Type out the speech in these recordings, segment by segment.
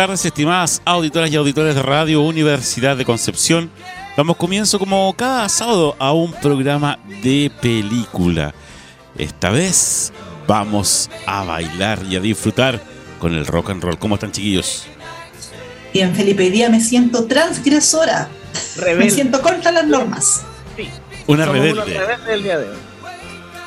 Tardes, estimadas auditoras y auditores de Radio Universidad de Concepción. Damos comienzo como cada sábado a un programa de película. Esta vez vamos a bailar y a disfrutar con el rock and roll. ¿Cómo están chiquillos? Bien, Felipe, hoy día me siento transgresora. Me siento contra las normas. Sí. Una rebelde. del día de hoy.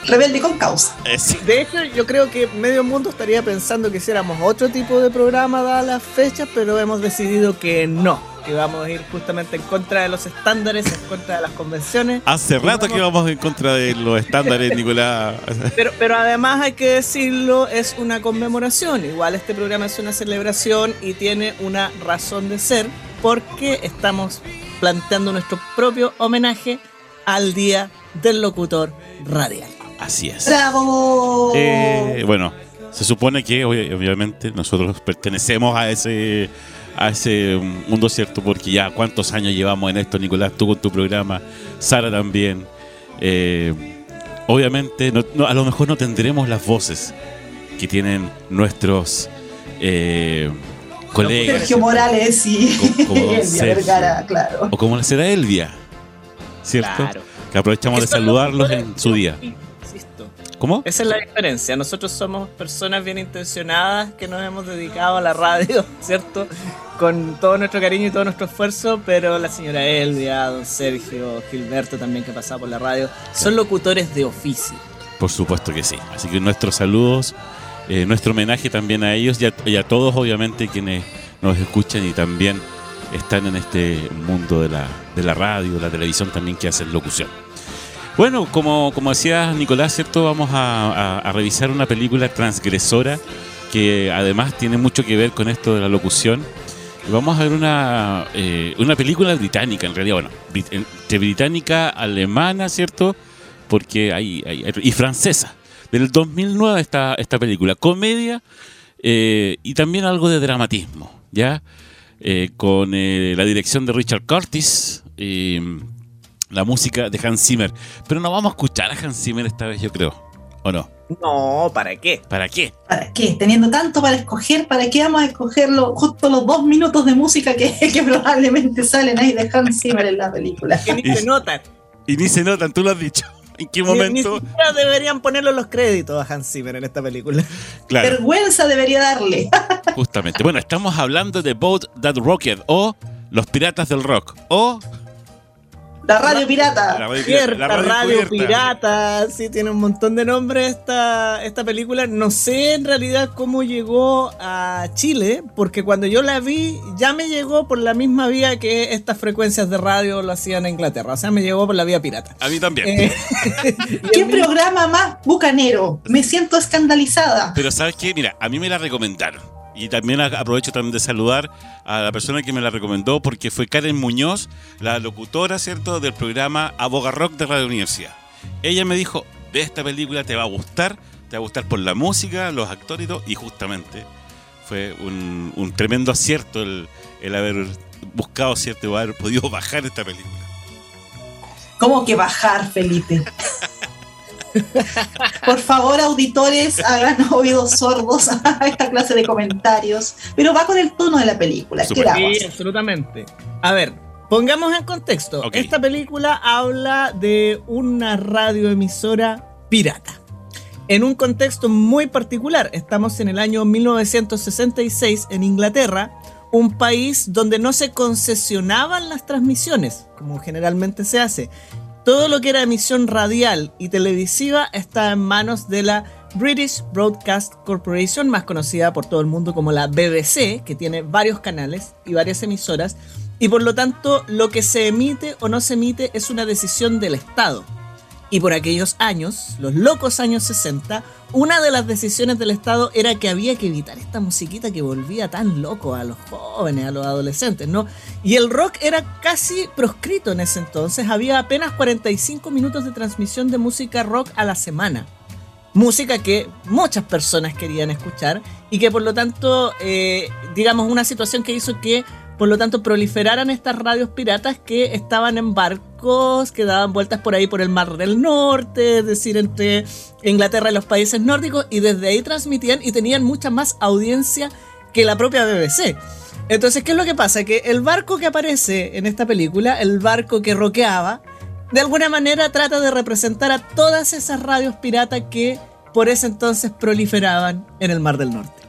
Rebelde con causa. Eh, de hecho, yo creo que medio mundo estaría pensando que hiciéramos otro tipo de programa dadas las fechas, pero hemos decidido que no, que vamos a ir justamente en contra de los estándares, en contra de las convenciones. Hace rato que vamos en contra de los estándares, Nicolás. Pero, pero además hay que decirlo, es una conmemoración. Igual este programa es una celebración y tiene una razón de ser porque estamos planteando nuestro propio homenaje al Día del Locutor Radial. Así es. ¡Bravo! Eh, bueno, se supone que obviamente nosotros pertenecemos a ese a ese mundo cierto porque ya cuántos años llevamos en esto, Nicolás, tú con tu programa, Sara también. Eh, obviamente, a lo mejor no tendremos las voces que tienen nuestros eh, colegas. Sergio Morales y Elvia Vergara, claro. O como será Elvia, ¿cierto? Que aprovechamos de saludarlos en su día. ¿Cómo? Esa es la diferencia. Nosotros somos personas bien intencionadas que nos hemos dedicado a la radio, ¿cierto? Con todo nuestro cariño y todo nuestro esfuerzo, pero la señora Elvia, don Sergio, Gilberto también que ha pasado por la radio, son locutores de oficio. Por supuesto que sí. Así que nuestros saludos, eh, nuestro homenaje también a ellos y a, y a todos, obviamente, quienes nos escuchan y también están en este mundo de la, de la radio, la televisión también que hacen locución. Bueno, como, como decía Nicolás, ¿cierto? Vamos a, revisar una película transgresora que además tiene mucho que ver con esto de la locución. vamos a ver una, eh, una película británica, en realidad, bueno, entre británica, alemana, ¿cierto? Porque hay, y francesa. Del 2009 esta, esta película, comedia eh, y también algo de dramatismo, ¿ya? Eh, con la dirección de Richard Curtis la música de Hans Zimmer. Pero no vamos a escuchar a Hans Zimmer esta vez, yo creo. ¿O no? No, ¿para qué? ¿Para qué? ¿Para qué? Teniendo tanto para escoger, ¿para qué vamos a escoger justo los dos minutos de música que, que, probablemente salen ahí de Hans Zimmer en la película? Que ni se notan. Y ni se notan, tú lo has dicho. ¿En qué momento? Ni, deberían ponerle los créditos a Hans Zimmer en esta película. Claro. Vergüenza debería darle. Justamente. Bueno, estamos hablando de Boat That Rocket o Los Piratas del Rock o la radio pirata. La radio, pirata. Sí, tiene un montón de nombres esta, esta película. No sé en realidad cómo llegó a Chile, porque cuando yo la vi ya me llegó por la misma vía que estas frecuencias de radio lo hacían en Inglaterra. O sea, me llegó por la vía pirata. A mí también. Eh, ¿Qué programa más bucanero? Me siento escandalizada. Pero ¿sabes qué? Mira, a mí me la recomendaron. Y también aprovecho también de saludar a la persona que me la recomendó porque fue Karen Muñoz, la locutora, ¿cierto?, del programa Aboga Rock de Radio Universidad. Ella me dijo, de esta película te va a gustar, te va a gustar por la música, los actores y todo, y justamente fue un, tremendo acierto el, el haber buscado, ¿cierto?, haber podido bajar esta película. ¿Cómo que bajar, Felipe? Por favor, auditores, hagan oídos sordos a esta clase de comentarios. Pero va con el tono de la película. Sí, absolutamente. A ver, pongamos en contexto. Esta película habla de una radioemisora pirata. En un contexto muy particular, estamos en el año 1966 en Inglaterra, un país donde no se concesionaban las transmisiones, como generalmente se hace. Todo lo que era emisión radial y televisiva estaba en manos de la British Broadcast Corporation, más conocida por todo el mundo como la BBC, que tiene varios canales y varias emisoras, y por lo tanto lo que se emite o no se emite es una decisión del Estado. Y por aquellos años, los locos años 60, una de las decisiones del Estado era que había que evitar esta musiquita que volvía tan loco a los jóvenes, a los adolescentes, ¿no? Y el rock era casi proscrito en ese entonces, había apenas 45 minutos de transmisión de música rock a la semana. Música que muchas personas querían escuchar y que por lo tanto, eh, digamos, una situación que hizo que por lo tanto, proliferaran estas radios piratas que estaban en que daban vueltas por ahí por el Mar del Norte, es decir, entre Inglaterra y los países nórdicos, y desde ahí transmitían y tenían mucha más audiencia que la propia BBC. Entonces, ¿qué es lo que pasa? Que el barco que aparece en esta película, el barco que roqueaba, de alguna manera trata de representar a todas esas radios piratas que por ese entonces proliferaban en el Mar del Norte.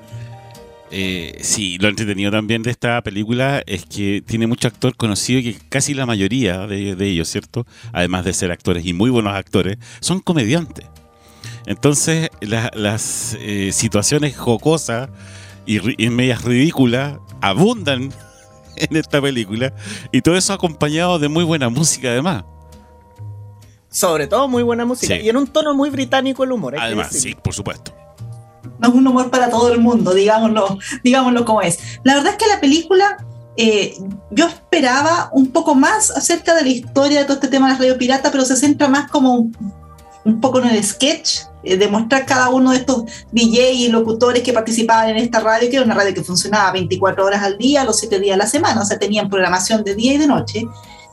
Eh, sí, lo entretenido también de esta película es que tiene mucho actor conocido y que casi la mayoría de, ellos, ¿cierto? Además de ser actores y muy buenos actores, son comediantes. Entonces, las eh, situaciones jocosas y, y medias ridículas abundan en esta película y todo eso acompañado de muy buena música además. Sobre todo muy buena música y en un tono muy británico el humor. Además, sí, por supuesto no es un humor para todo el mundo, digámoslo, digámoslo como es. La verdad es que la película, eh, yo esperaba un poco más acerca de la historia de todo este tema de la radio pirata, pero se centra más como un, poco en el sketch, eh, de mostrar cada uno de estos DJ y locutores que participaban en esta radio, que era una radio que funcionaba 24 horas al día, los 7 días a la semana, o sea, tenían programación de día y de noche.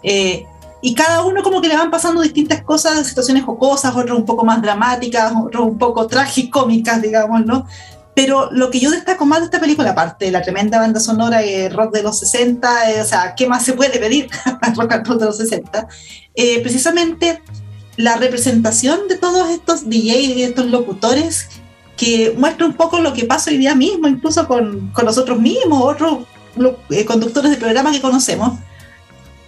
Eh, y cada uno como que le van pasando distintas cosas, situaciones jocosas, otras un poco más dramáticas, otras un poco tragicómicas, digamos, ¿no? Pero lo que yo destaco más de esta película, aparte de la tremenda banda sonora y rock de los 60, eh, o sea, ¿qué más se puede pedir rock and roll de los 60? Eh, precisamente la representación de todos estos DJs y estos locutores que muestra un poco lo que pasa hoy día mismo, incluso con, con nosotros mismos, otros eh, conductores de programas que conocemos,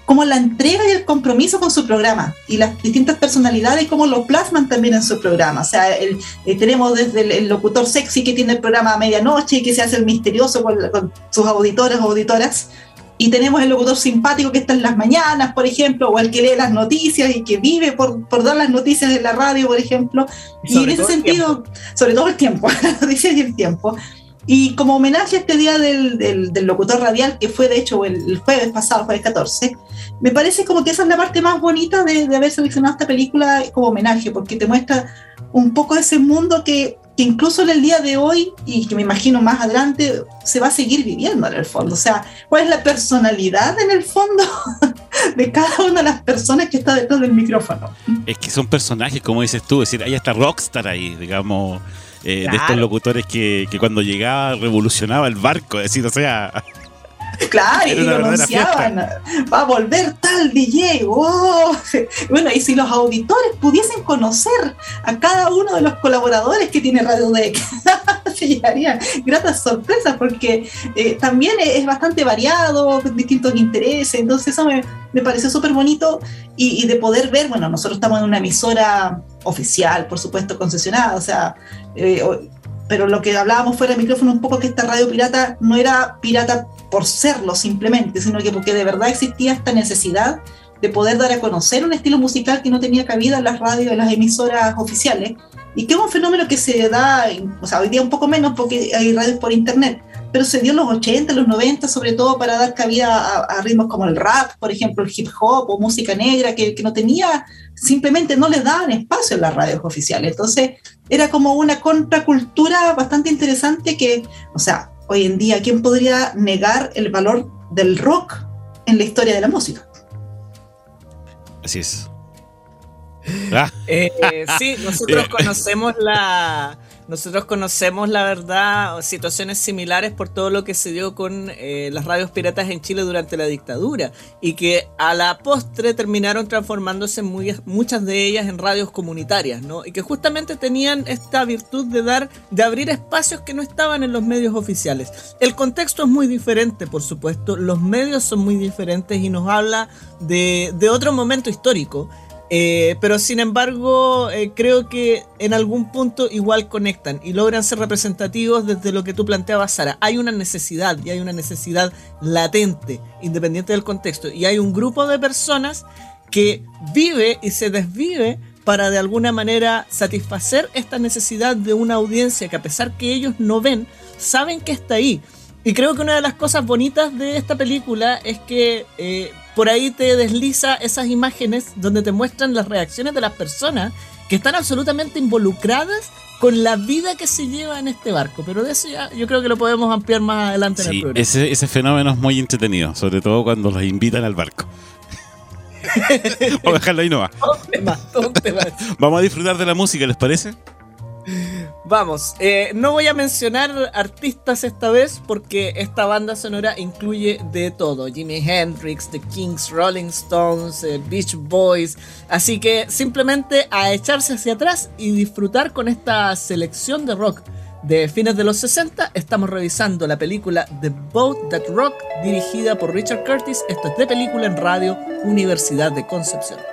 como la entrega y el compromiso con su programa y las distintas personalidades, como lo plasman también en su programa. O sea, el, eh, tenemos desde el, locutor sexy que tiene el programa a medianoche y que se hace el misterioso con, sus auditores o auditoras. Y tenemos el locutor simpático que está en las mañanas, por ejemplo, o el que lee las noticias y que vive por, por dar las noticias en la radio, por ejemplo. Y, en ese sentido, sobre todo el tiempo, las noticias y el tiempo. Y como homenaje a este día del, locutor radial, que fue de hecho el, jueves pasado, jueves 14, me parece como que esa es la parte más bonita de, de haber seleccionado esta película como homenaje, porque te muestra un poco ese mundo que, que, incluso en el día de hoy, y que me imagino más adelante, se va a seguir viviendo en el fondo. O sea, ¿cuál es la personalidad en el fondo de cada una de las personas que está detrás del micrófono? Es que son personajes, como dices tú, es decir, hay hasta rockstar ahí, digamos eh, de estos locutores que, que, cuando llegaba revolucionaba el barco, es decir, o sea... Claro, y lo anunciaban, va a volver tal DJ, Bueno, y si los auditores pudiesen conocer a cada uno de los colaboradores que tiene Radio Deck, se llegarían gratas sorpresas, porque eh, también es bastante variado, distintos intereses, entonces eso me, me pareció súper bonito y, y de poder ver, bueno, nosotros estamos en una emisora oficial, por supuesto, concesionada, o sea, eh, pero lo que hablábamos fuera del micrófono un poco que esta radio pirata no era pirata por serlo simplemente, sino que porque de verdad existía esta necesidad de poder dar a conocer un estilo musical que no tenía cabida en las radios, en las emisoras oficiales, y que es un fenómeno que se da, o sea, hoy día un poco menos porque hay radios por internet, pero se dio en los 80, los 90, sobre todo para dar cabida a, ritmos como el rap, por ejemplo, el hip hop o música negra, que, que, no tenía, simplemente no les daban espacio en las radios oficiales. Entonces, era como una contracultura bastante interesante que, o sea, hoy en día, ¿quién podría negar el valor del rock en la historia de la música? Así es. Ah. Eh, sí, nosotros conocemos la, nosotros conocemos la verdad, situaciones similares por todo lo que se dio con eh, las radios piratas en Chile durante la dictadura y que a la postre terminaron transformándose muchas de ellas en radios comunitarias, ¿no? Y que justamente tenían esta virtud de dar, de abrir espacios que no estaban en los medios oficiales. El contexto es muy diferente, por supuesto, los medios son muy diferentes y nos habla de otro momento histórico eh, pero sin embargo, eh, creo que en algún punto igual conectan y logran ser representativos desde lo que tú planteabas, Sara. Hay una necesidad y hay una necesidad latente, independiente del contexto. Y hay un grupo de personas que vive y se desvive para de alguna manera satisfacer esta necesidad de una audiencia que a pesar que ellos no ven, saben que está ahí. Y creo que una de las cosas bonitas de esta película es que eh, por ahí te desliza esas imágenes donde te muestran las reacciones de las personas que están absolutamente involucradas con la vida que se lleva en este barco. Pero de eso ya yo creo que lo podemos ampliar más adelante en el programa. Ese, ese fenómeno es muy entretenido, sobre todo cuando los invitan al barco. Vamos a dejarlo ahí nomás. Vamos a disfrutar de la música, ¿les parece? Vamos, eh, no voy a mencionar artistas esta vez porque esta banda sonora incluye de todo. Jimi Hendrix, The Kings, Rolling Stones, eh, Beach Boys. Así que simplemente a echarse hacia atrás y disfrutar con esta selección de rock de fines de los 60. Estamos revisando la película The Boat That Rock dirigida por Richard Curtis. Esto es de película en radio Universidad de Concepción.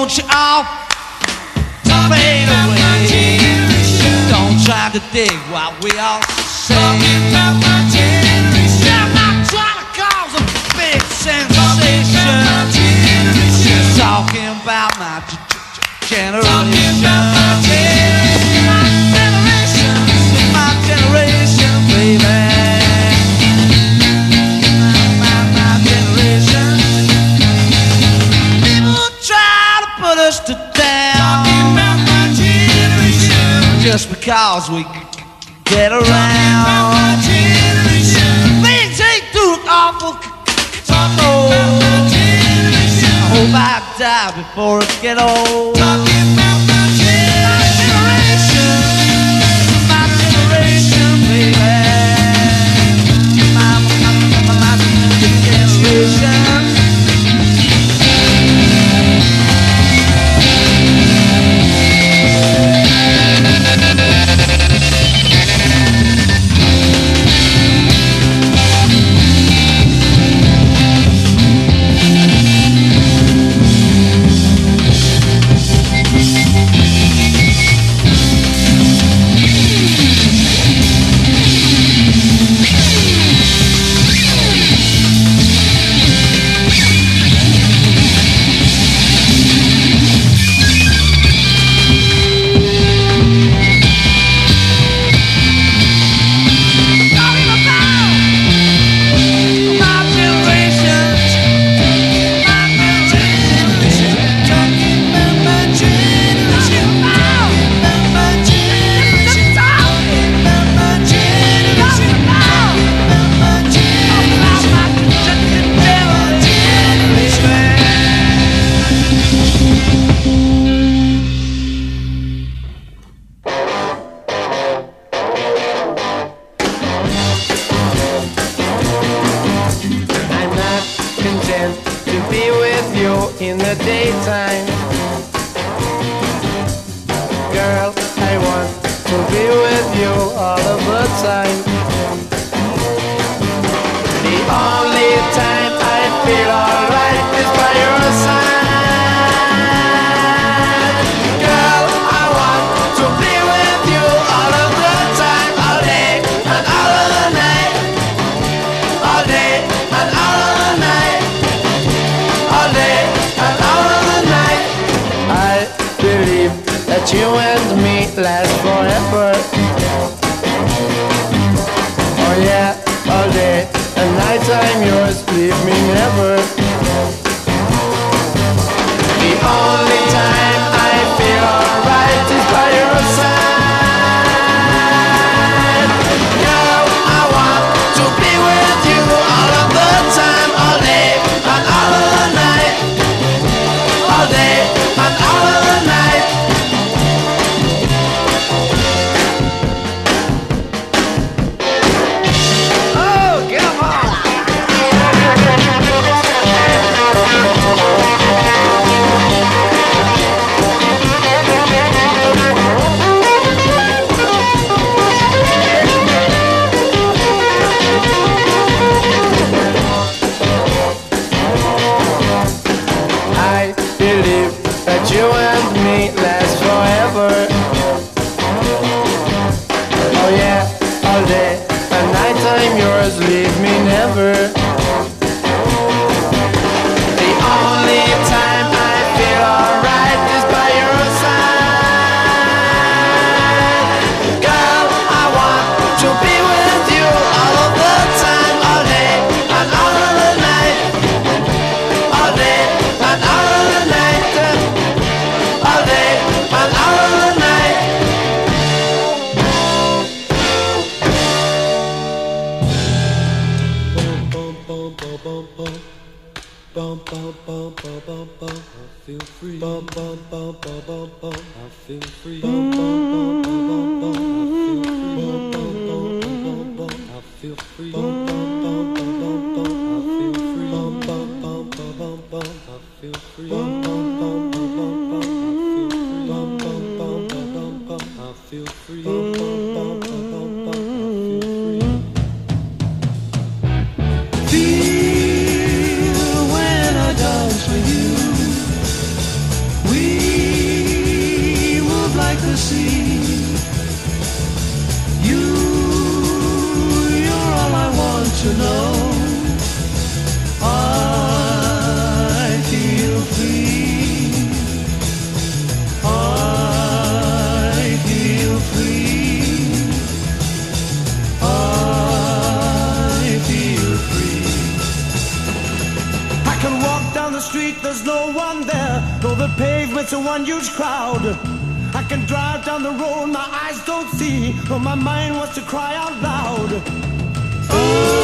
won't you all fade away? Don't try to dig what we all say. Talking my generation. Not trying to cause a big sensation. Talking about my generation. Talking about my generation. because we get around. Things ain't too awful. I hope I die before I get old. believe that you and me last forever. Oh yeah, all day and night time yours, leave me never. Oh.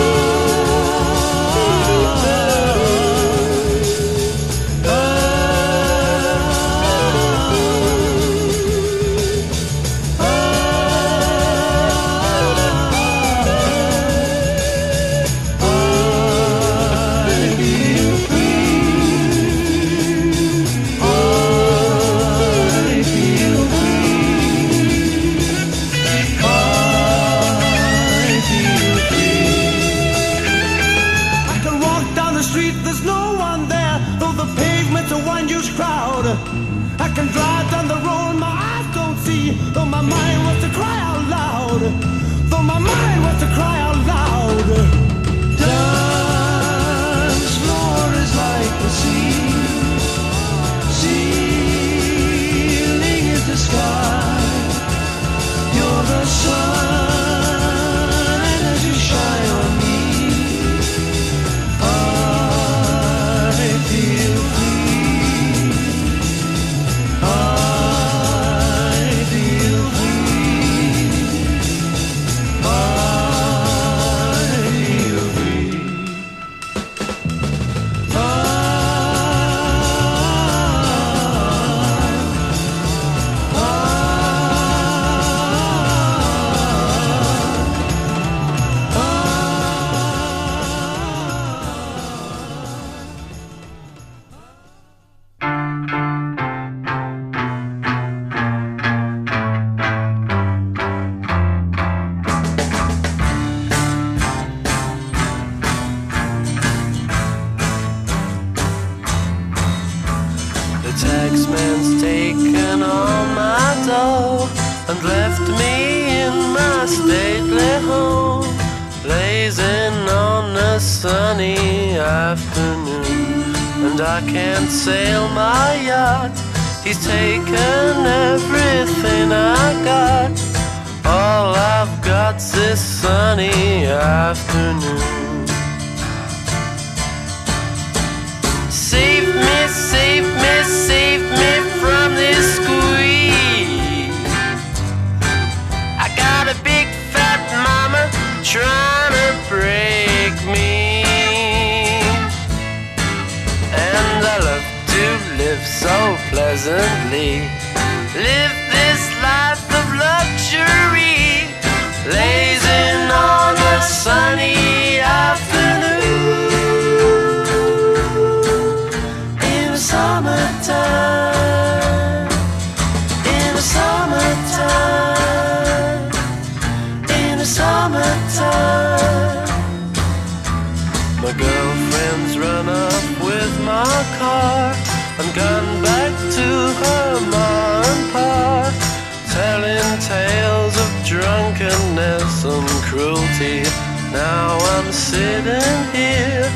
Taxman's taken all my dough and left me in my stately home, blazing on a sunny afternoon. And I can't sail my yacht, he's taken everything I got. All I've got's this sunny afternoon. Save me, save me from this squeeze. I got a big fat mama trying to break me. And I love to live so pleasantly. Live this life of luxury. Lazing on a sunny afternoon summertime, in the summertime, in the summertime. My girlfriend's run off with my car and gone back to her mom and pa, telling tales of drunkenness and cruelty. Now I'm sitting here,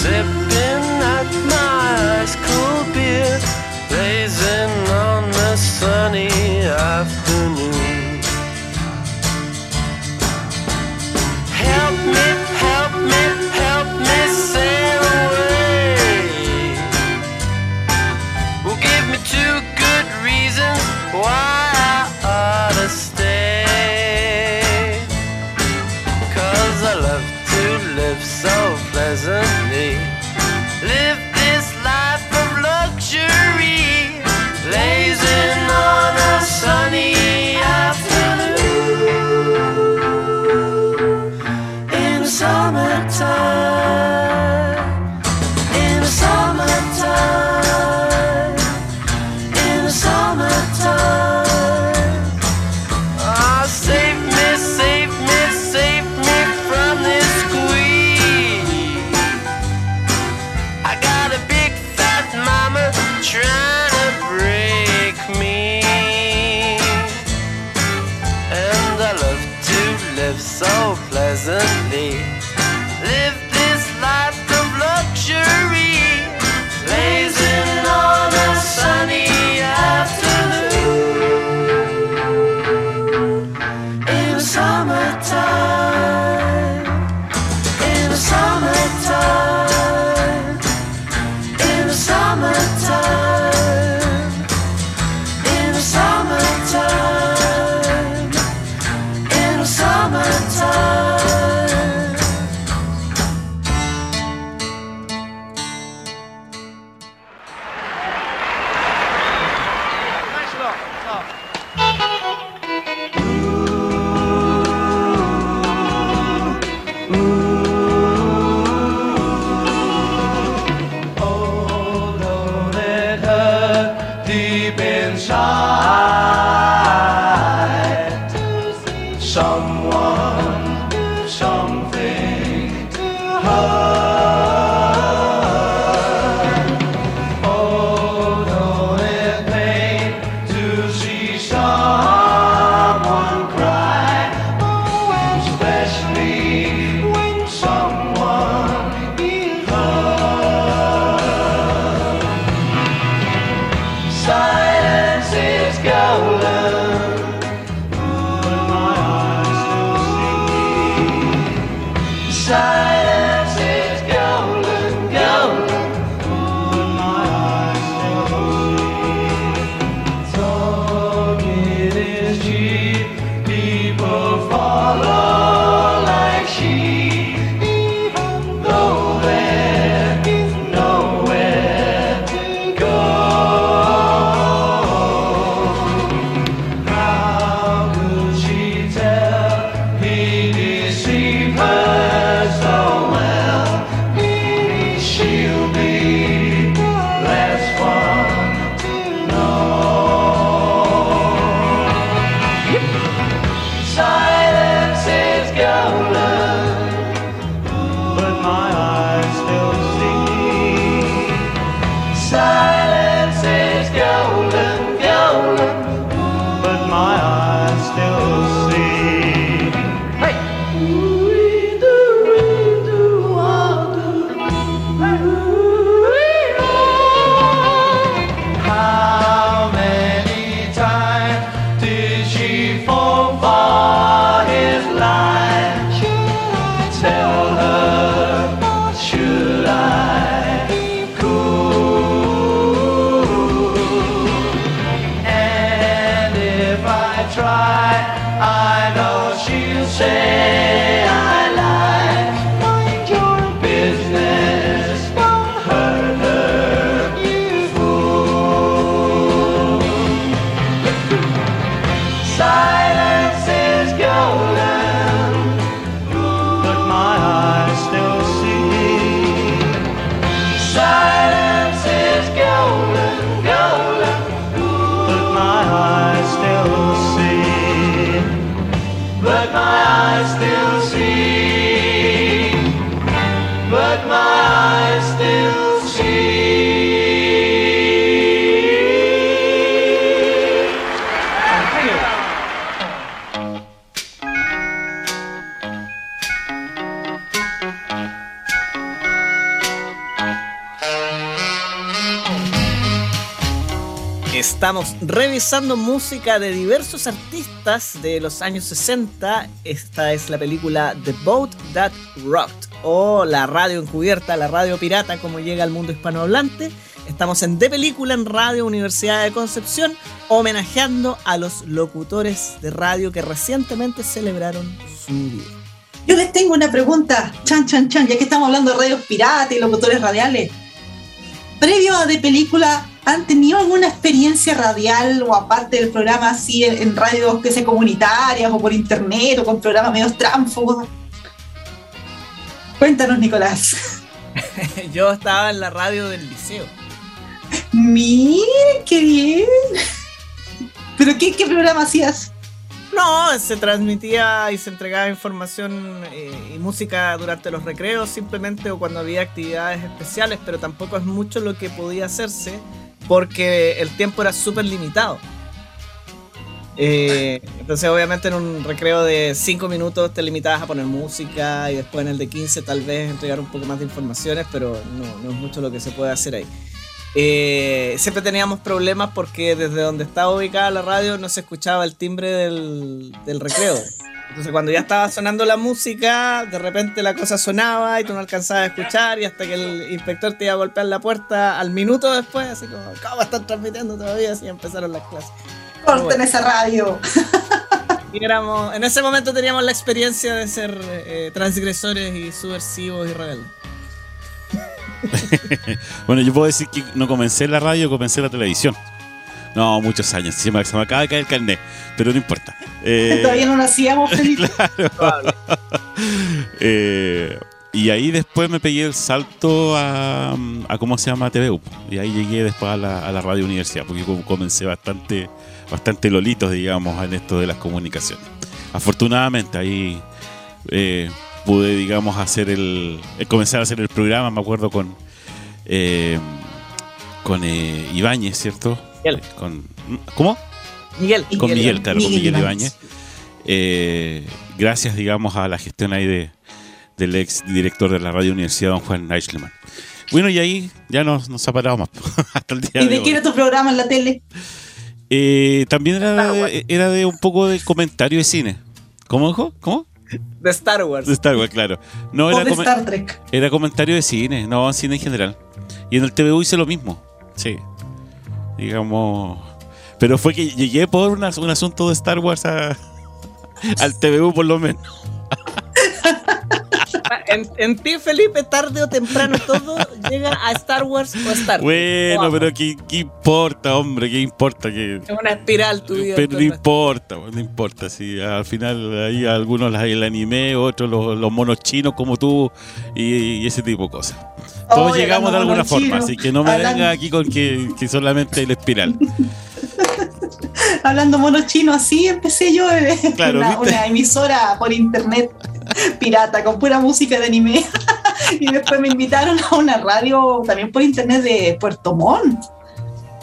sipping at my ice cold beer, blazing on the sunny afternoon. Help me, help me, help me sail away. Well, give me two good reasons why I ought to stay. Cause I love to live so pleasantly. Live revisando música de diversos artistas de los años 60. Esta es la película The Boat That Rocked o la radio encubierta, la radio pirata como llega al mundo hispanohablante. Estamos en De Película en Radio Universidad de Concepción homenajeando a los locutores de radio que recientemente celebraron su día. Yo les tengo una pregunta, chan, chan, chan, ya que estamos hablando de radios piratas y locutores radiales. Previo a de película, ¿han tenido alguna experiencia radial o aparte del programa así en, en radios que se comunitarias o por internet o con programas medios tránfugos? Cuéntanos, Nicolás. Yo estaba en la radio del liceo. Miren, qué bien. ¿Pero qué, qué programa hacías? No, se transmitía y se entregaba información eh, y música durante los recreos simplemente o cuando había actividades especiales, pero tampoco es mucho lo que podía hacerse porque el tiempo era súper limitado. Eh, entonces obviamente en un recreo de 5 minutos te limitabas a poner música y después en el de 15 tal vez entregar un poco más de informaciones, pero no, no es mucho lo que se puede hacer ahí. Eh, siempre teníamos problemas porque desde donde estaba ubicada la radio no se escuchaba el timbre del, del recreo. Entonces cuando ya estaba sonando la música, de repente la cosa sonaba y tú no alcanzabas a escuchar y hasta que el inspector te iba a golpear la puerta al minuto después, así como, ¿cómo están transmitiendo todavía? Así empezaron las clases. Corten bueno. esa radio. Y éramos, en ese momento teníamos la experiencia de ser eh, transgresores y subversivos y rebeldes. bueno, yo puedo decir que no comencé en la radio, comencé en la televisión. No, muchos años. Se me, acaba de caer el carnet, pero no importa. Eh, Todavía no nacíamos, Felipe. eh, y ahí después me pegué el salto a, a ¿cómo se llama? TVU. Y ahí llegué después a la, a la radio universidad, porque com- comencé bastante, bastante lolitos, digamos, en esto de las comunicaciones. Afortunadamente ahí eh, pude, digamos, hacer el, eh, comenzar a hacer el programa, me acuerdo con eh, con eh, Ibáñez, ¿cierto? Miguel. Con, ¿Cómo? Miguel. con Miguel, claro, con Miguel Miguel Ibáñez. Ibáñez. Eh, gracias, digamos, a la gestión ahí de, del ex director de la Radio Universidad, don Juan Eichleman. Bueno, y ahí ya nos, nos ha parado más hasta el día ¿Y de de hoy. qué era tu programa en la tele? Eh, también era de, era de un poco de comentario de cine. ¿Cómo dijo? ¿Cómo? De Star Wars. De Star Wars, claro. No, ¿O era, de Star Trek? era comentario de cine, no cine en general. Y en el TVU hice lo mismo. Sí. Digamos. Pero fue que llegué por una- un asunto de Star Wars a- al TVU, por lo menos. En, en ti, Felipe, tarde o temprano todo llega a Star Wars o Star Trek. Bueno, Vamos. pero ¿qué, qué importa, hombre? ¿Qué importa? que Es una espiral tu vida. Pero no importa, no importa. Si al final hay algunos el anime, otros los, los monos chinos como tú y, y ese tipo de cosas. Todos llegamos de alguna forma, así que no me venga aquí con que, que solamente el espiral. Hablando mono chino así, empecé yo eh, Claro, una, una emisora por internet pirata con pura música de anime. y después me invitaron a una radio también por internet de Puerto Montt.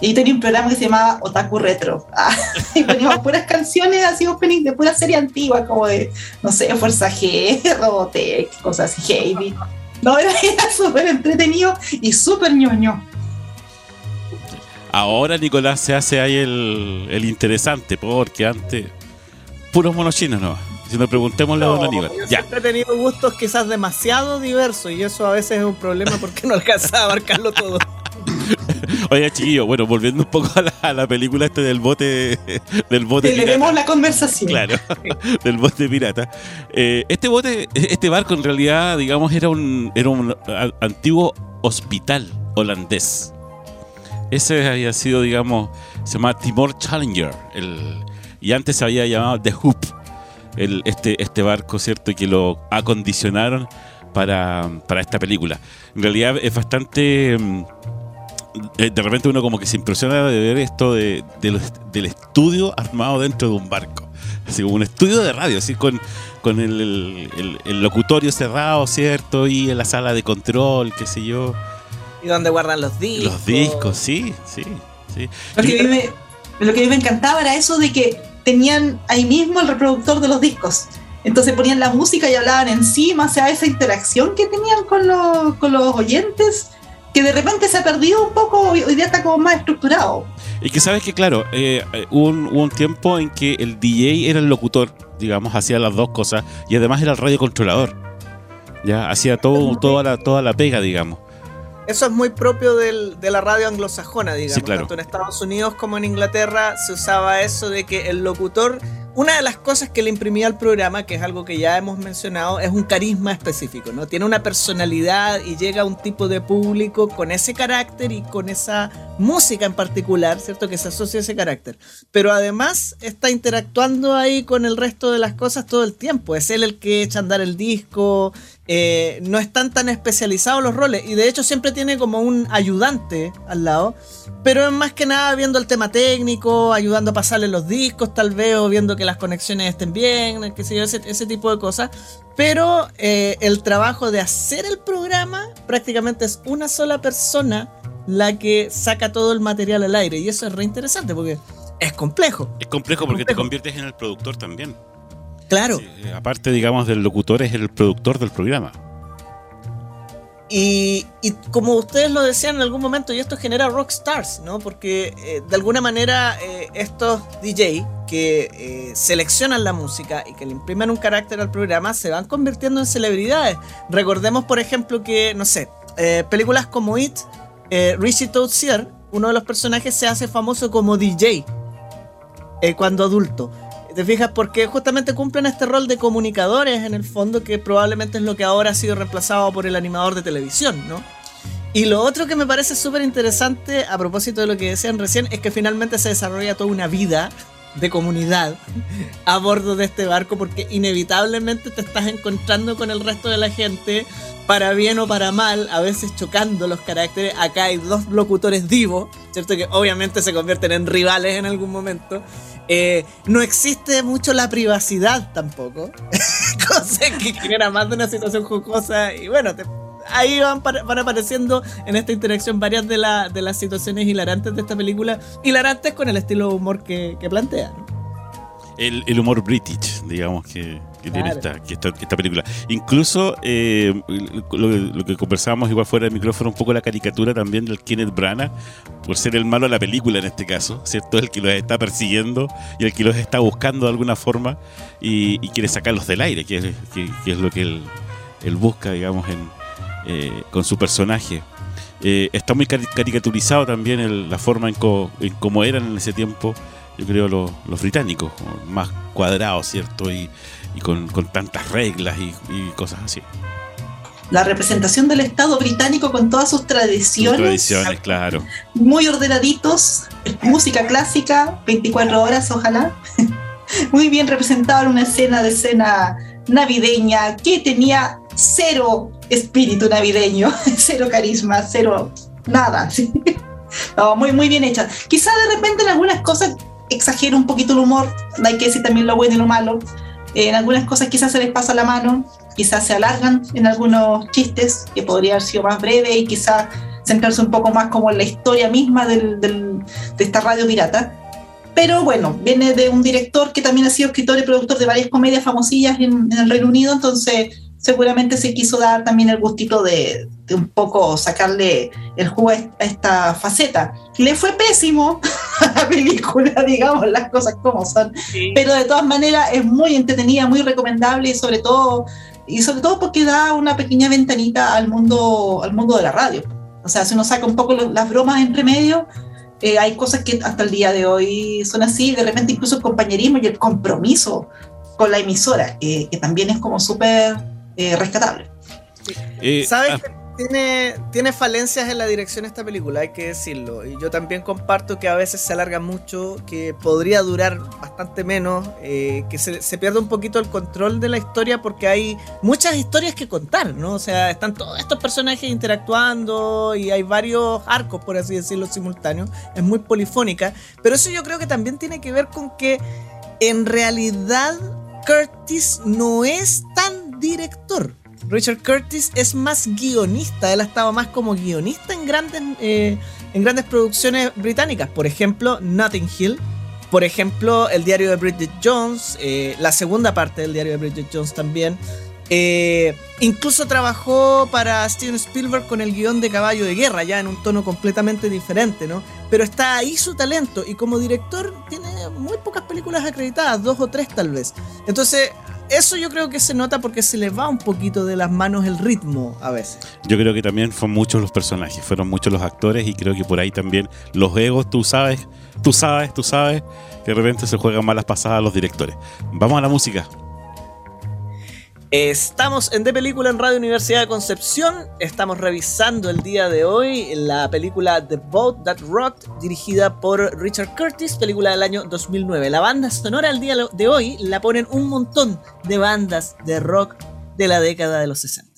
Y tenía un programa que se llamaba Otaku Retro. Ah, y poníamos puras canciones así opening de pura serie antigua, como de, no sé, Fuerza G, Robotech, cosas así, Heidi. No, era, era súper entretenido y súper ñoño. Ahora Nicolás se hace ahí el, el interesante, porque antes puros monos chinos no. Si nos preguntémosle a don No, Aníbal. yo Ya. siempre he tenido gustos quizás demasiado diversos y eso a veces es un problema porque no alcanza a abarcarlo todo. Oiga, chiquillo, bueno, volviendo un poco a la, a la película este del bote del bote Le pirata. la conversación. Claro, del bote pirata. Eh, este bote, este barco en realidad, digamos, era un, era un antiguo hospital holandés. Ese había sido, digamos, se llama Timor Challenger. El, y antes se había llamado The Hoop. El, este, este barco, ¿cierto? Que lo acondicionaron para, para esta película. En realidad es bastante... mm, eh, De repente uno como que se impresiona de ver esto de, del estudio armado dentro de un barco. Así como un estudio de radio, así con, con el- el- el locutorio cerrado, ¿cierto? Y en la sala de control, qué sé yo. Y donde guardan los discos. Los discos, sí, sí, sí. Lo que, a mí me, lo que a mí me encantaba era eso de que tenían ahí mismo el reproductor de los discos. Entonces ponían la música y hablaban encima, o sea, esa interacción que tenían con los, con los oyentes, que de repente se ha perdido un poco, hoy hoy día está como más estructurado. Y que sabes que, claro, eh, eh, hubo, un, hubo un tiempo en que el DJ era el locutor, digamos, hacía las dos cosas y además era el radiocontrolador. Ya, hacía todo, toda, la, toda la pega, digamos. Eso es muy propio del- de la radio anglosajona, digamos. Sí, claro. Tanto en Estados Unidos como en Inglaterra se usaba eso de que el locutor, una de las cosas que le imprimía al programa, que es algo que ya hemos mencionado, es un carisma específico, ¿no? Tiene una personalidad y llega a un tipo de público con ese carácter y con esa música en particular, ¿cierto? Que se asocia a ese carácter. Pero además está interactuando ahí con el resto de las cosas todo el tiempo. Es él el que echa a andar el disco, eh, no están tan especializados los roles y de hecho siempre tiene como un ayudante al lado, pero es más que nada viendo el tema técnico, ayudando a pasarle los discos tal vez o viendo que las conexiones estén bien, qué sé yo, ese, ese tipo de cosas. Pero eh, el trabajo de hacer el programa prácticamente es una sola persona la que saca todo el material al aire y eso es re interesante porque es complejo. Es complejo porque te conviertes en el productor también. Claro. Sí, eh, aparte, digamos, del locutor, es el productor del programa. Y, y como ustedes lo decían en algún momento, y esto genera rockstars, ¿no? Porque eh, de alguna manera eh, estos DJ que eh, seleccionan la música y que le imprimen un carácter al programa se van convirtiendo en celebridades. Recordemos, por ejemplo, que, no sé, películas como It, Richie Tozier, uno de los personajes, se hace famoso como DJ cuando adulto. ¿Te fijas? Porque justamente cumplen este rol de comunicadores en el fondo, que probablemente es lo que ahora ha sido reemplazado por el animador de televisión, ¿no? Y lo otro que me parece súper interesante, a propósito de lo que decían recién, es que finalmente se desarrolla toda una vida de comunidad a bordo de este barco, porque inevitablemente te estás encontrando con el resto de la gente, para bien o para mal, a veces chocando los caracteres. Acá hay dos locutores divos, ¿cierto? Que obviamente se convierten en rivales en algún momento. Eh, no existe mucho la privacidad tampoco, cosa que genera más de una situación jocosa y bueno, ahí van, van apareciendo en esta interacción varias de, la- de las situaciones hilarantes de esta película, hilarantes con el estilo de humor que, que plantea. El, el humor british, digamos, que, que tiene esta, que esta, esta película. Incluso eh, lo, lo que conversábamos igual fuera del micrófono, un poco la caricatura también del Kenneth Branagh, por ser el malo de la película en este caso, ¿cierto? El que los está persiguiendo y el que los está buscando de alguna forma y, y quiere sacarlos del aire, que es, que- que es lo que él, él busca, digamos, en, eh, con su personaje. Eh, está muy cari- caricaturizado también el- la forma en, co- en cómo eran en ese tiempo, yo creo, los, los británicos, más cuadrados, ¿cierto? Y, y con, con tantas reglas y, y cosas así. La representación del Estado británico con todas sus Sus tradiciones, tradiciones, claro. muy ordenaditos, música clásica, 24 horas, ojalá. Muy bien representado en una escena de escena navideña que tenía cero espíritu navideño, cero carisma, cero nada. ¿sí? No, muy, muy bien hecha. Quizá de repente en algunas cosas exagera un poquito el humor, hay que decir también lo bueno y lo malo. En algunas cosas quizás se les pasa la mano, quizás se alargan en algunos chistes que podría haber sido más breve y quizás centrarse un poco más como en la historia misma del- del- de esta radio pirata. Pero bueno, viene de un director que también ha sido escritor y productor de varias comedias famosillas en, en el Reino Unido, entonces seguramente se quiso dar también el gustito de un poco sacarle el jugo a est- a esta faceta. Le fue pésimo a la película, digamos las cosas como son, pero de todas maneras es muy entretenida, muy recomendable y sobre todo y sobre todo porque da una pequeña ventanita al mundo al mundo de la radio. O sea, si uno saca un poco lo- las bromas entre medio, eh, hay cosas que hasta el día de hoy son así, de repente incluso el compañerismo y el compromiso con la emisora, que, que también es como súper eh, rescatable. Eh, ¿Sabes? ah, tiene, falencias en la dirección esta película, hay que decirlo. Y yo también comparto que a veces se alarga mucho, que podría durar bastante menos, eh, que se, se pierde un poquito el control de la historia porque hay muchas historias que contar, ¿no? O sea, están todos estos personajes interactuando y hay varios arcos, por así decirlo, simultáneos. Es muy polifónica. Pero eso yo creo que también tiene que ver con que en realidad Curtis no es tan director. Richard Curtis es más guionista, él ha estado más como guionista en grandes, eh, en grandes producciones británicas, por ejemplo Notting Hill, por ejemplo El diario de Bridget Jones, eh, la segunda parte del diario de Bridget Jones también. Eh, incluso trabajó para Steven Spielberg con el guion de Caballo de Guerra, ya en un tono completamente diferente, ¿no? Pero está ahí su talento y como director tiene muy pocas películas acreditadas, dos o tres tal vez. Entonces, eso yo creo que se nota porque se le va un poquito de las manos el ritmo a veces. Yo creo que también fueron muchos los personajes, fueron muchos los actores y creo que por ahí también los egos, tú sabes, tú sabes, tú sabes, que de repente se juegan malas pasadas a los directores. Vamos a la música. Estamos en De Película en Radio Universidad de Concepción. Estamos revisando el día de hoy la película The Boat That Rocked, dirigida por Richard Curtis, película del año 2009. La banda sonora al día de hoy la ponen un montón de bandas de rock de la década de los 60.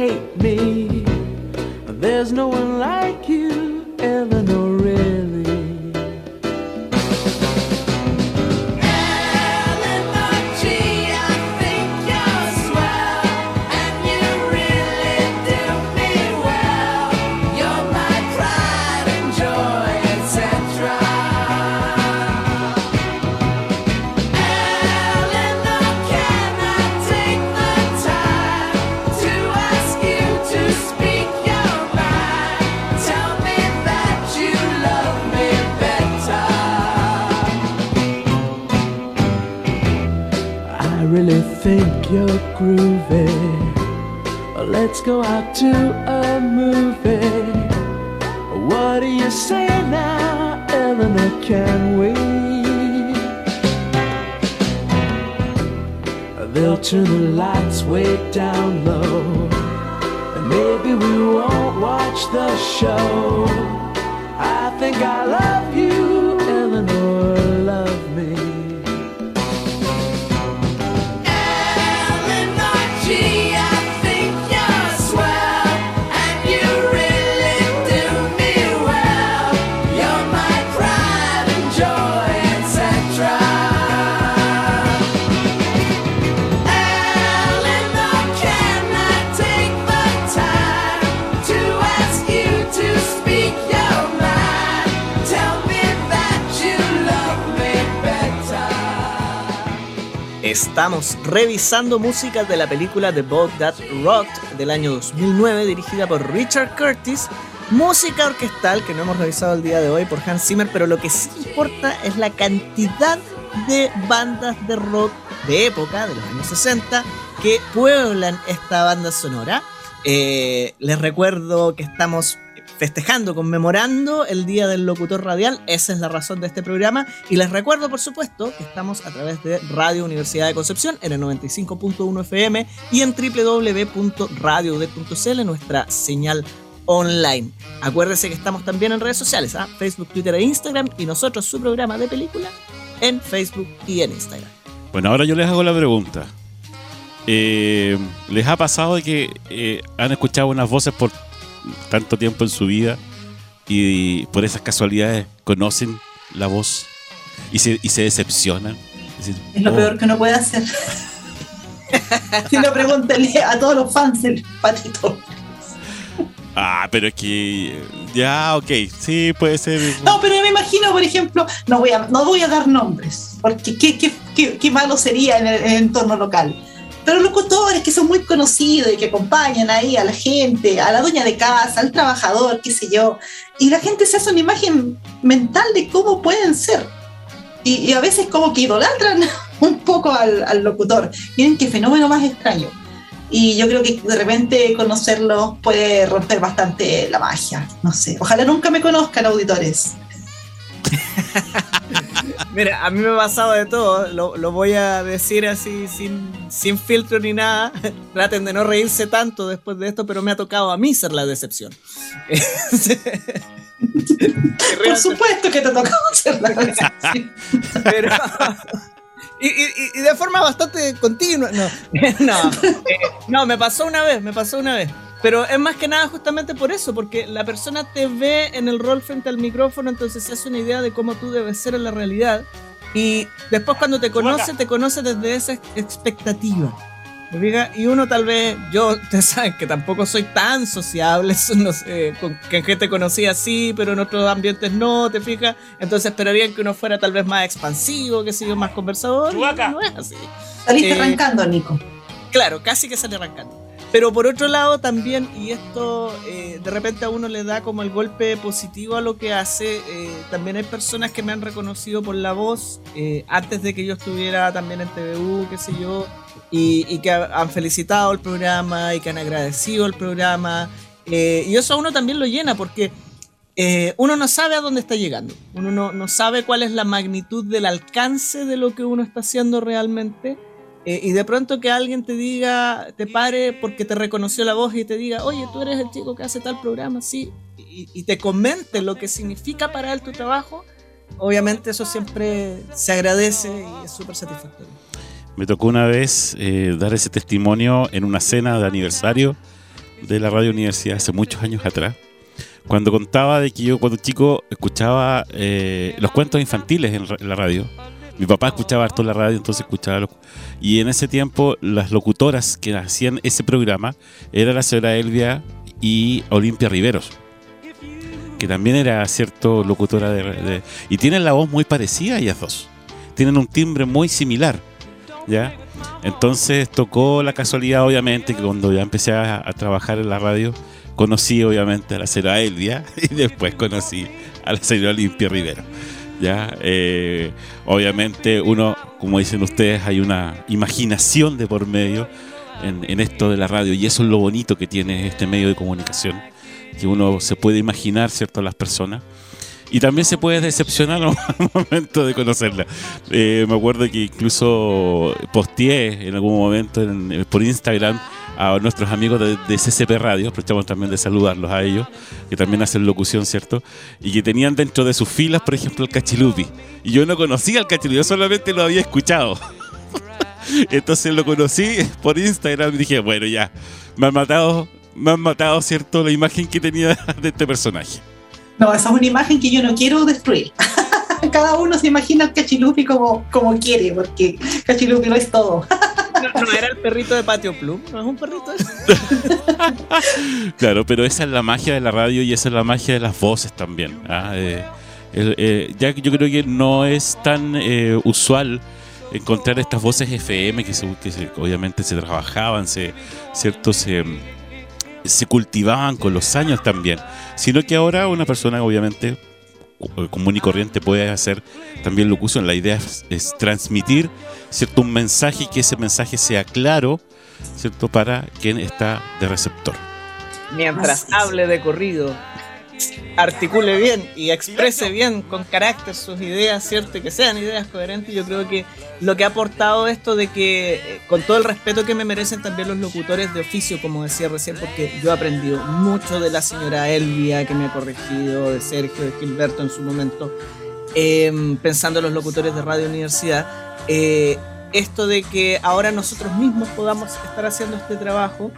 Hate me, Estamos revisando música de la película The Boat That Rocked del año 2009, dirigida por Richard Curtis. Música orquestal que no hemos revisado el día de hoy por Hans Zimmer, pero lo que sí importa es la cantidad de bandas de rock de época, de los años 60, que pueblan esta banda sonora. Eh, les recuerdo que estamos festejando, conmemorando el Día del Locutor Radial. Esa es la razón de este programa. Y les recuerdo, por supuesto, que estamos a través de Radio Universidad de Concepción en el 95.1 FM y en www.radiod.cl, nuestra señal online. Acuérdense que estamos también en redes sociales, ¿ah? Facebook, Twitter e Instagram. Y nosotros, su programa de película, en Facebook y en Instagram. Bueno, ahora yo les hago la pregunta. Eh, ¿Les ha pasado que eh, han escuchado unas voces por tanto tiempo en su vida y, por esas casualidades conocen la voz y se, y se decepcionan? Es decir, Es lo oh, peor que uno puede hacer. si no, pregúntele a todos los fans del patito. Ah, pero es que. Ya, ok, sí, puede ser. No, pero me imagino, por ejemplo, no voy a, no voy a dar nombres, porque qué, qué, qué, qué malo sería en el, en el entorno local. Pero locutores que son muy conocidos y que acompañan ahí a la gente, a la dueña de casa, al trabajador, qué sé yo, y la gente se hace una imagen mental de cómo pueden ser. Y, y a veces como que idolatran un poco al, al locutor. Miren qué fenómeno más extraño. Y yo creo que de repente conocerlos puede romper bastante la magia. No sé. Ojalá nunca me conozcan auditores. Mira, a mí me ha pasado de todo, lo, lo voy a decir así sin, sin filtro ni nada. Traten de no reírse tanto después de esto, pero me ha tocado a mí ser la decepción. Por supuesto que te tocó hacer la decepción. Pero- y, y- y de forma bastante continua. No, no, eh, no, me pasó una vez, me pasó una vez. Pero es más que nada justamente por eso, porque la persona te ve en el rol frente al micrófono, entonces se hace una idea de cómo tú debes ser en la realidad. Y después cuando te conoce, te conoce desde esa ex- expectativa. Y uno tal vez, yo, ustedes saben que tampoco soy tan sociable, no sé, con, que en gente conocida sí, pero en otros ambientes no, ¿te fijas? Entonces esperarían que uno fuera tal vez más expansivo, que sé yo, más conversador. No es así. Saliste Eh, arrancando, Nico. Claro, casi que sale arrancando. Pero por otro lado también, y esto eh, de repente a uno le da como el golpe positivo a lo que hace, eh, también hay personas que me han reconocido por la voz eh, antes de que yo estuviera también en TVU, qué sé yo, y, y que ha- han felicitado el programa y que han agradecido el programa. y eso a uno también lo llena porque uno no sabe a dónde está llegando, uno no, no sabe cuál es la magnitud del alcance de lo que uno está haciendo realmente. Eh, y de pronto que alguien te diga, te pare porque te reconoció la voz y te diga, oye, tú eres el chico que hace tal programa, sí, y, te comente lo que significa para él tu trabajo, obviamente eso siempre se agradece y es súper satisfactorio. Me tocó una vez eh, dar ese testimonio en una cena de aniversario de la Radio Universidad hace muchos años atrás, cuando contaba de que yo cuando chico escuchaba eh, los cuentos infantiles en la radio. Mi papá escuchaba harto la radio, entonces escuchaba. Y en ese tiempo las locutoras que hacían ese programa era la señora Elvia y Olimpia Riveros, que también era cierto locutora de- y tienen la voz muy parecida ellas dos. Tienen un timbre muy similar, ¿ya? Entonces tocó la casualidad, obviamente, que cuando ya empecé a, a trabajar en la radio, conocí obviamente a la señora Elvia y después conocí a la señora Olimpia Rivero. Ya, Eh, obviamente uno, como dicen ustedes, hay una imaginación de por medio en, esto de la radio y eso es lo bonito que tiene este medio de comunicación, que uno se puede imaginar, ¿cierto?, a las personas. Y también se puede decepcionar al momento de conocerla. Eh, me acuerdo que incluso posteé en algún momento en- por Instagram a nuestros amigos de, de CCP Radio, aprovechamos también de saludarlos a ellos, que también hacen locución, ¿cierto? Y que tenían dentro de sus filas, por ejemplo, el Cachilupi. Y yo no conocía al Cachilupi, yo solamente lo había escuchado. Entonces lo conocí por Instagram y dije, bueno, ya, me han matado, me han matado, ¿cierto? La imagen que tenía de este personaje. No, esa es una imagen que yo no quiero destruir. Cada uno se imagina al Cachilupi como, como quiere, porque Cachilupi no es todo. No, era el perrito de Patio Plum, no es un perrito. Claro, pero esa es la magia de la radio y esa es la magia de las voces también. ¿ah? Eh, eh, ya que yo creo que no es tan eh, usual encontrar estas voces FM que, obviamente se trabajaban, se, ¿cierto? Se, se cultivaban con los años también, sino que ahora una persona obviamente común y corriente puede hacer también locución. La idea es, transmitir cierto un mensaje y que ese mensaje sea claro, cierto para quien está de receptor. Mientras hable de corrido, articule bien y exprese bien con carácter sus ideas, ¿cierto? Y que sean ideas coherentes. Yo creo que lo que ha aportado esto de que, eh, con todo el respeto que me merecen también los locutores de oficio, como decía recién, porque yo he aprendido mucho de la señora Elvia, que me ha corregido, de Sergio, de Gilberto en su momento, eh, pensando en los locutores de Radio Universidad. eh, esto de que ahora nosotros mismos podamos estar haciendo este trabajo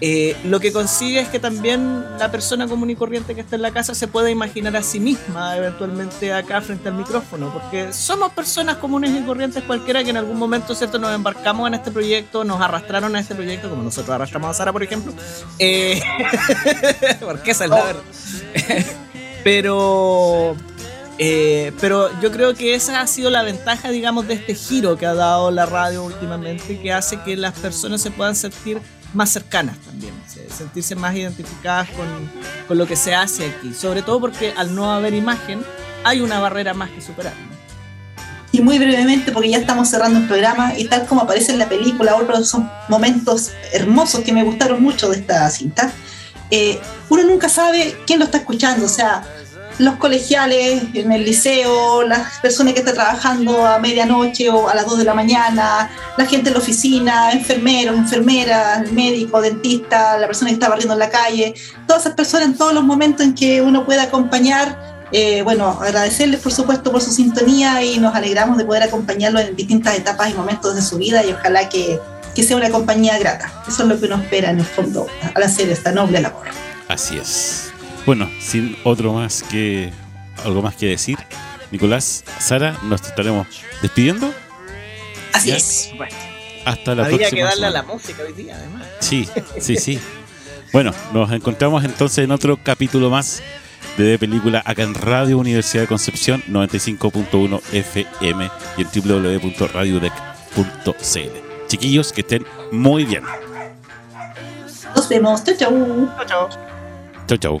eh, lo que consigue es que también la persona común y corriente que está en la casa se pueda imaginar a sí misma eventualmente acá frente al micrófono, porque somos personas comunes y corrientes cualquiera que en algún momento cierto nos embarcamos en este proyecto, nos arrastraron a este proyecto, como nosotros arrastramos a Sara, por ejemplo, eh, porque esa es la verdad. pero eh, pero yo creo que esa ha sido la ventaja, digamos, de este giro que ha dado la radio últimamente, que hace que las personas se puedan sentir más cercanas también, se- sentirse más identificadas con, con lo que se hace aquí. Sobre todo porque al no haber imagen, hay una barrera más que superar. Y muy brevemente, porque ya estamos cerrando el programa, y tal como aparece en la película, otros son momentos hermosos que me gustaron mucho de esta cinta. eh, uno nunca sabe quién lo está escuchando, o sea, los colegiales en el liceo, las personas que están trabajando a medianoche o a las 2 de la mañana, la gente en la oficina, enfermeros, enfermeras, médico, dentista, la persona que está barriendo en la calle, todas esas personas en todos los momentos en que uno puede acompañar eh, bueno, agradecerles por supuesto por su sintonía y nos alegramos de poder acompañarlos en distintas etapas y momentos de su vida y ojalá que, que sea una compañía grata. Eso es lo que uno espera en el fondo al hacer esta noble labor. Así es. Bueno, sin otro más que algo más que decir, Nicolás, Sara, nos estaremos despidiendo Así Ya. es. hasta la Había próxima. que darle a la música hoy día, además. Sí, sí, sí. Bueno, nos encontramos entonces en otro capítulo más de, película acá en Radio Universidad de Concepción 95.1 FM y en www.radiodec.cl. Chiquillos, que estén muy bien. Nos vemos. Chau, chau. Chao, chao. Chau, chau.